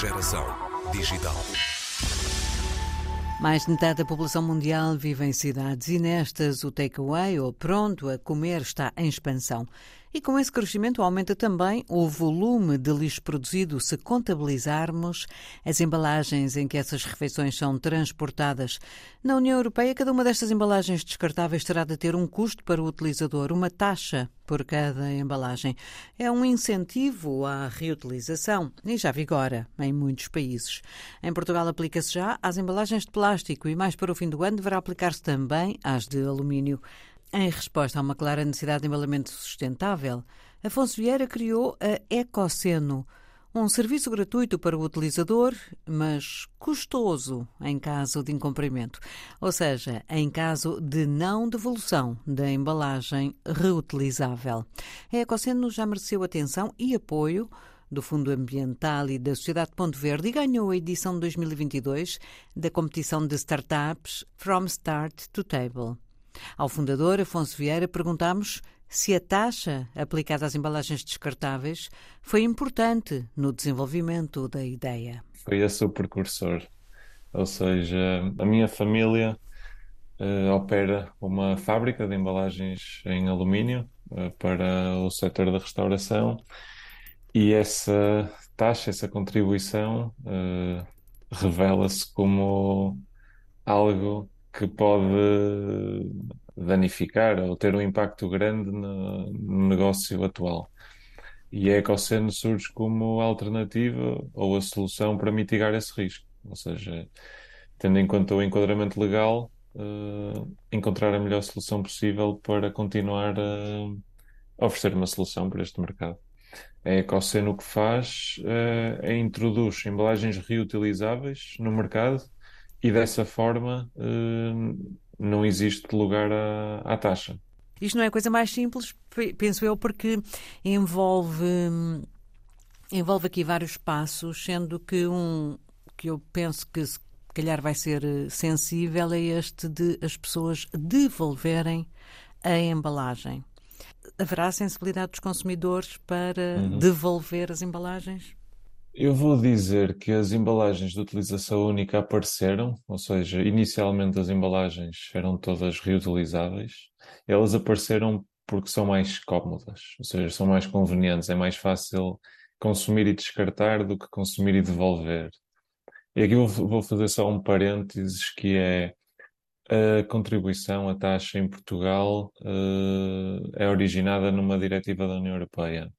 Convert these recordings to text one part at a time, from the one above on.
Geração digital. Mais de metade da população mundial vive em cidades e nestas o takeaway ou pronto a comer está em expansão. E com esse crescimento aumenta também o volume de lixo produzido se contabilizarmos as embalagens em que essas refeições são transportadas. Na União Europeia, cada uma destas embalagens descartáveis terá de ter um custo para o utilizador, uma taxa por cada embalagem. É um incentivo à reutilização e já vigora em muitos países. Em Portugal aplica-se já às embalagens de plástico e mais para o fim do ano deverá aplicar-se também às de alumínio. Em resposta a uma clara necessidade de embalamento sustentável, Afonso Vieira criou a Ecoceno, um serviço gratuito para o utilizador, mas custoso em caso de incumprimento, ou seja, em caso de não devolução da embalagem reutilizável. A Ecoceno já mereceu atenção e apoio do Fundo Ambiental e da Sociedade Ponto Verde e ganhou a edição de 2022 da competição de startups From Start to Table. Ao fundador, Afonso Vieira, perguntamos se a taxa aplicada às embalagens descartáveis foi importante no desenvolvimento da ideia. Foi esse o precursor. Ou seja, a minha família uh, opera uma fábrica de embalagens em alumínio uh, para o setor da restauração e essa taxa, essa contribuição uh, revela-se como algo que pode danificar ou ter um impacto grande no, no negócio atual. E a Ecoceno surge como alternativa ou a solução para mitigar esse risco. Ou seja, tendo em conta o enquadramento legal, uh, encontrar a melhor solução possível para continuar a oferecer uma solução para este mercado. A Ecoceno o que faz uh, é introduz embalagens reutilizáveis no mercado e dessa forma uh, não existe lugar à, à, taxa. Isto não é a coisa mais simples, penso eu, porque envolve, envolve aqui vários passos, sendo que um que eu penso que se calhar vai ser sensível é este de as pessoas devolverem a embalagem. Haverá sensibilidade dos consumidores para uhum. devolver as embalagens? Eu vou dizer que as embalagens de utilização única apareceram, ou seja, inicialmente as embalagens eram todas reutilizáveis. Elas apareceram porque são mais cómodas, ou seja, são mais convenientes, é mais fácil consumir e descartar do que consumir e devolver. E aqui vou fazer só um parênteses que é a contribuição, a taxa em Portugal uh, é originada numa diretiva da União Europeia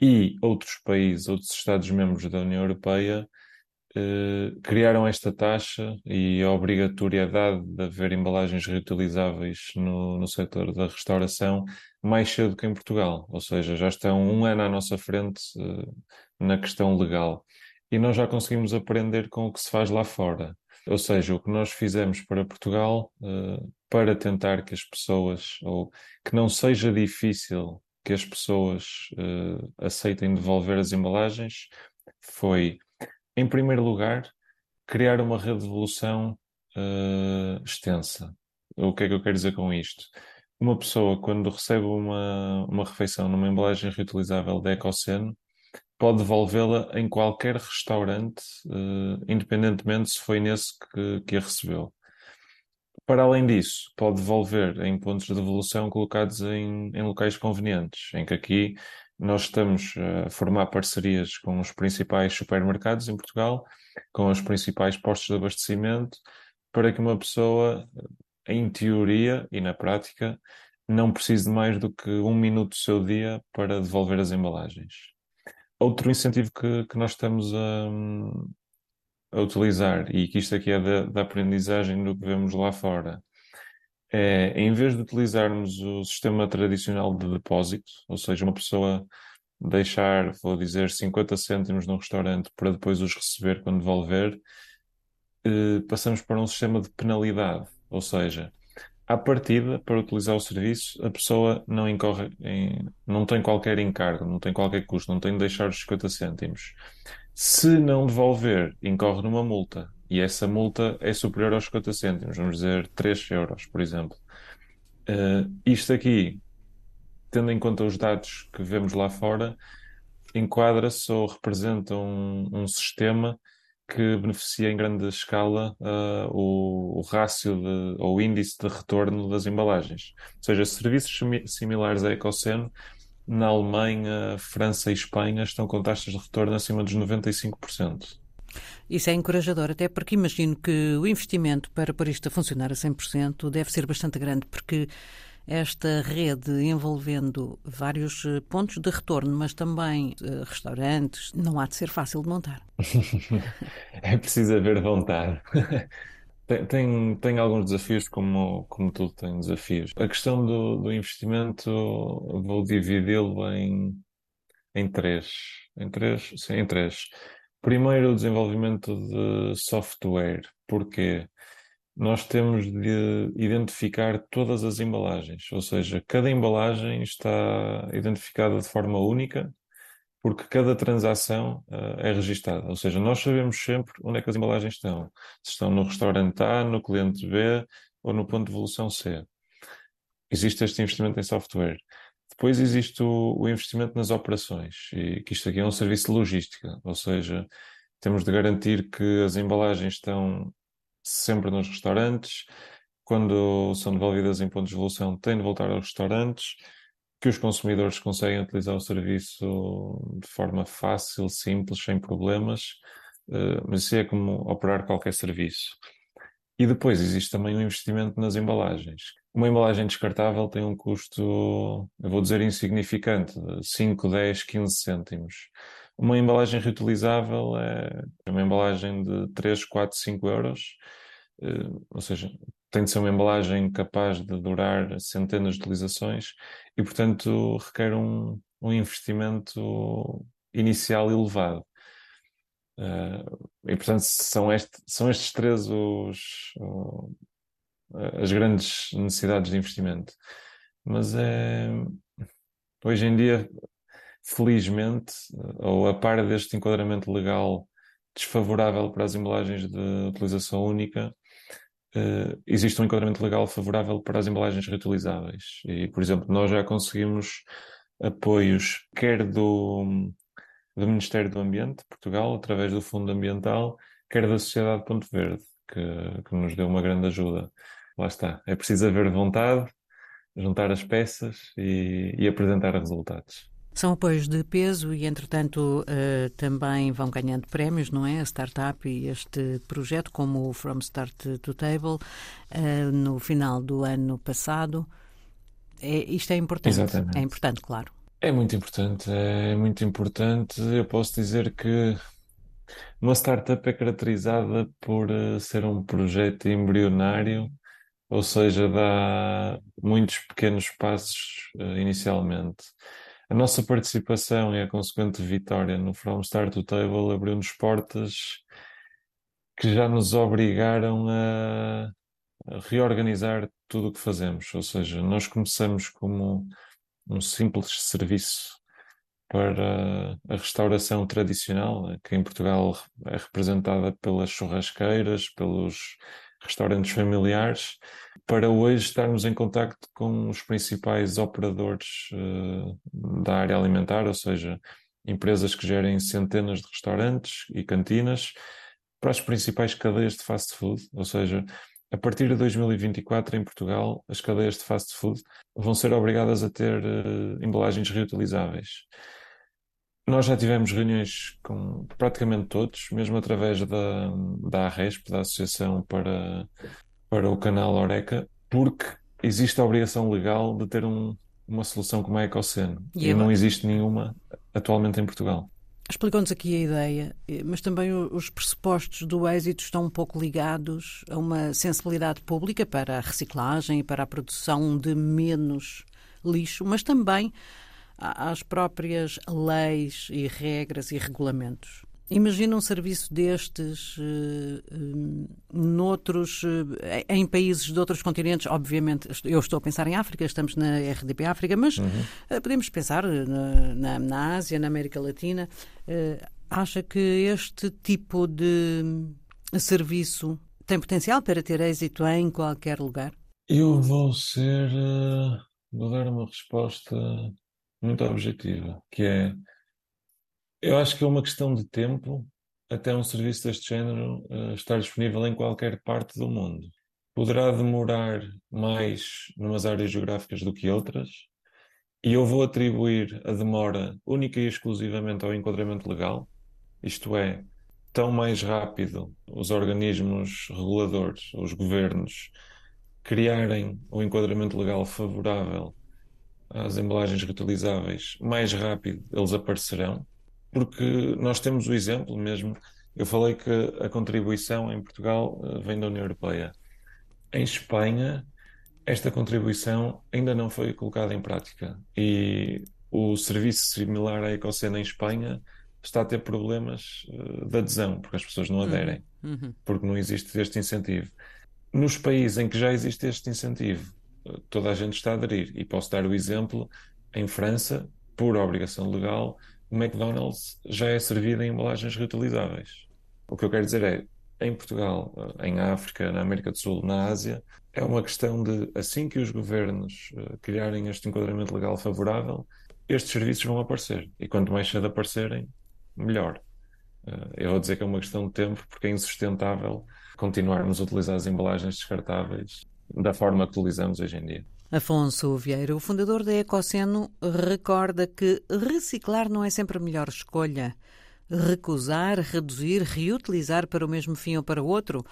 e outros países, outros Estados-membros da União Europeia, eh, criaram esta taxa e a obrigatoriedade de haver embalagens reutilizáveis no, no setor da restauração mais cedo que em Portugal. Ou seja, já estão um ano à nossa frente eh, na questão legal. E nós já conseguimos aprender com o que se faz lá fora. Ou seja, o que nós fizemos para Portugal, eh, para tentar que as pessoas, ou que não seja difícil que as pessoas uh, aceitem devolver as embalagens foi, em primeiro lugar, criar uma rede de devolução uh, extensa. O que é que eu quero dizer com isto? Uma pessoa, quando recebe uma, uma refeição numa embalagem reutilizável da Ecoceno, pode devolvê-la em qualquer restaurante, uh, independentemente se foi nesse que, que a recebeu. Para além disso, pode devolver em pontos de devolução colocados em, em locais convenientes, em que aqui nós estamos a formar parcerias com os principais supermercados em Portugal, com os principais postos de abastecimento, para que uma pessoa, em teoria e na prática, não precise de mais do que um minuto do seu dia para devolver as embalagens. Outro incentivo que, que nós estamos a, a utilizar, e que isto aqui é da, da aprendizagem do que vemos lá fora, é, em vez de utilizarmos o sistema tradicional de depósito, ou seja, uma pessoa deixar, vou dizer, 50 cêntimos num restaurante para depois os receber quando devolver, eh, passamos para um sistema de penalidade, ou seja, à partida, para utilizar o serviço, a pessoa não incorre em, não tem qualquer encargo, não tem qualquer custo, não tem de deixar os 50 cêntimos. Se não devolver, incorre numa multa. E essa multa é superior aos 50 cêntimos, vamos dizer 3 euros, por exemplo. Uh, isto aqui, tendo em conta os dados que vemos lá fora, enquadra-se ou representa um, um sistema que beneficia em grande escala uh, o, o rácio de, ou o índice de retorno das embalagens. Ou seja, serviços similares à Ecoceno, na Alemanha, França e Espanha estão com taxas de retorno acima dos 95%. Isso é encorajador, até porque imagino que o investimento para pôr isto a funcionar a 100% deve ser bastante grande, porque esta rede envolvendo vários eh, pontos de retorno, mas também uh, restaurantes, não há de ser fácil de montar. é preciso haver vontade. Tem, tem, tem, alguns desafios, como, como tudo tem desafios. A questão do, do investimento, vou dividi-lo em, em três. Em três? Sim, em três. Primeiro, o desenvolvimento de software. Porquê? nós temos de identificar todas as embalagens, ou seja, cada embalagem está identificada de forma única, porque cada transação uh, é registada. Ou seja, nós sabemos sempre onde é que as embalagens estão. Se estão no restaurante A, no cliente B ou no ponto de evolução C. Existe este investimento em software. Depois existe o, o investimento nas operações, e que isto aqui é um serviço de logística, ou seja, temos de garantir que as embalagens estão sempre nos restaurantes. Quando são devolvidas em pontos de devolução, têm de voltar aos restaurantes. Que os consumidores conseguem utilizar o serviço de forma fácil, simples, sem problemas. Uh, mas isso é como operar qualquer serviço. E depois existe também um investimento nas embalagens. Uma embalagem descartável tem um custo, eu vou dizer, insignificante, de 5, 10, 15 cêntimos. Uma embalagem reutilizável é uma embalagem de 3, 4, 5 euros, eh, ou seja, tem de ser uma embalagem capaz de durar centenas de utilizações e, portanto, requer um, um investimento inicial elevado. Uh, e, portanto, são, este, são estes três os, uh, as grandes necessidades de investimento. Mas é, hoje em dia felizmente, ou a par deste enquadramento legal desfavorável para as embalagens de utilização única, uh, existe um enquadramento legal favorável para as embalagens reutilizáveis. E, por exemplo, nós já conseguimos apoios, quer do, do Ministério do Ambiente, Portugal, através do Fundo Ambiental, quer da Sociedade Ponto Verde, que, que nos deu uma grande ajuda. Lá está. É preciso haver vontade, juntar as peças e, e apresentar resultados. São apoios de peso e, entretanto, uh, também vão ganhando prémios, não é? A startup e este projeto, como o From Start to Table, uh, no final do ano passado. É, isto é importante. Exatamente. É importante, claro. É muito importante, é muito importante. Eu posso dizer que uma startup é caracterizada por uh, ser um projeto embrionário, ou seja, dá muitos pequenos passos inicialmente. A nossa participação e a consequente vitória no From Start to Table abriu-nos portas que já nos obrigaram a, a reorganizar tudo o que fazemos. Ou seja, nós começamos como um simples serviço para a restauração tradicional, que em Portugal é representada pelas churrasqueiras, pelos restaurantes familiares, para hoje estarmos em contacto com os principais operadores uh, da área alimentar, ou seja, empresas que gerem centenas de restaurantes e cantinas, para as principais cadeias de fast food, ou seja, a partir de 2024 em Portugal, as cadeias de fast food vão ser obrigadas a ter uh, embalagens reutilizáveis. Nós já tivemos reuniões com praticamente todos, mesmo através da, da ARESP, da Associação para, para o Canal Oreca, porque existe a obrigação legal de ter um, uma solução como a Ecoceno. E, e não existe nenhuma atualmente em Portugal. Explicou-nos aqui a ideia, mas também os pressupostos do êxito estão um pouco ligados a uma sensibilidade pública para a reciclagem e para a produção de menos lixo, mas também às próprias leis e regras e regulamentos. Imagina um serviço destes uh, noutros, uh, em países de outros continentes, obviamente, eu estou a pensar em África, estamos na RDP África, mas uhum. uh, podemos pensar na, na, na, Ásia, na América Latina. acha que este tipo de serviço tem potencial para ter êxito em qualquer lugar? Eu vou ser. vou dar uma resposta muito objetiva, que é Eu acho que é uma questão de tempo até um serviço deste género uh, estar disponível em qualquer parte do mundo. Poderá demorar mais numas áreas geográficas do que outras, e eu vou atribuir a demora única e exclusivamente ao enquadramento legal, isto é, tão mais rápido os organismos reguladores, os governos, criarem o enquadramento legal favorável às embalagens reutilizáveis, mais rápido eles aparecerão, porque nós temos o exemplo mesmo. Eu falei que a contribuição em Portugal eh, vem da União Europeia. Em Espanha, esta contribuição ainda não foi colocada em prática e o serviço similar à Ecocena em Espanha está a ter problemas uh, de adesão, porque as pessoas não uhum, aderem, uhum. porque não existe este incentivo. Nos países em que já existe este incentivo, toda a gente está a aderir. E posso dar o exemplo, em França, por obrigação legal, o McDonald's já é servido em embalagens reutilizáveis. O que eu quero dizer é, em Portugal, uh, em África, na América do Sul, na Ásia, é uma questão de, assim que os governos uh, criarem este enquadramento legal favorável, estes serviços vão aparecer. E quanto mais cedo aparecerem, melhor. Uh, eu vou dizer que é uma questão de tempo, porque é insustentável continuarmos a utilizar as embalagens descartáveis da forma que utilizamos hoje em dia. Afonso Vieira, o fundador da Ecoceno, recorda que reciclar não é sempre a melhor escolha. Recusar, reduzir, reutilizar para o mesmo fim ou para outro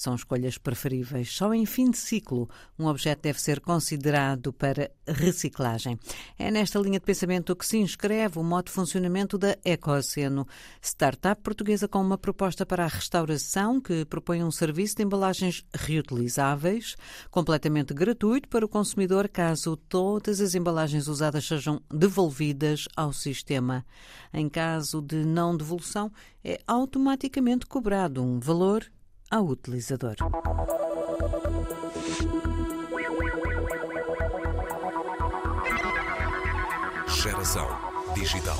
são escolhas preferíveis. Só em fim de ciclo um objeto deve ser considerado para reciclagem. É nesta linha de pensamento que se inscreve o modo de funcionamento da Ecoceno, startup portuguesa com uma proposta para a restauração que propõe um serviço de embalagens reutilizáveis, completamente gratuito para o consumidor caso todas as embalagens usadas sejam devolvidas ao sistema. Em caso de não devolução, é automaticamente cobrado um valor ao utilizador. Geração Digital.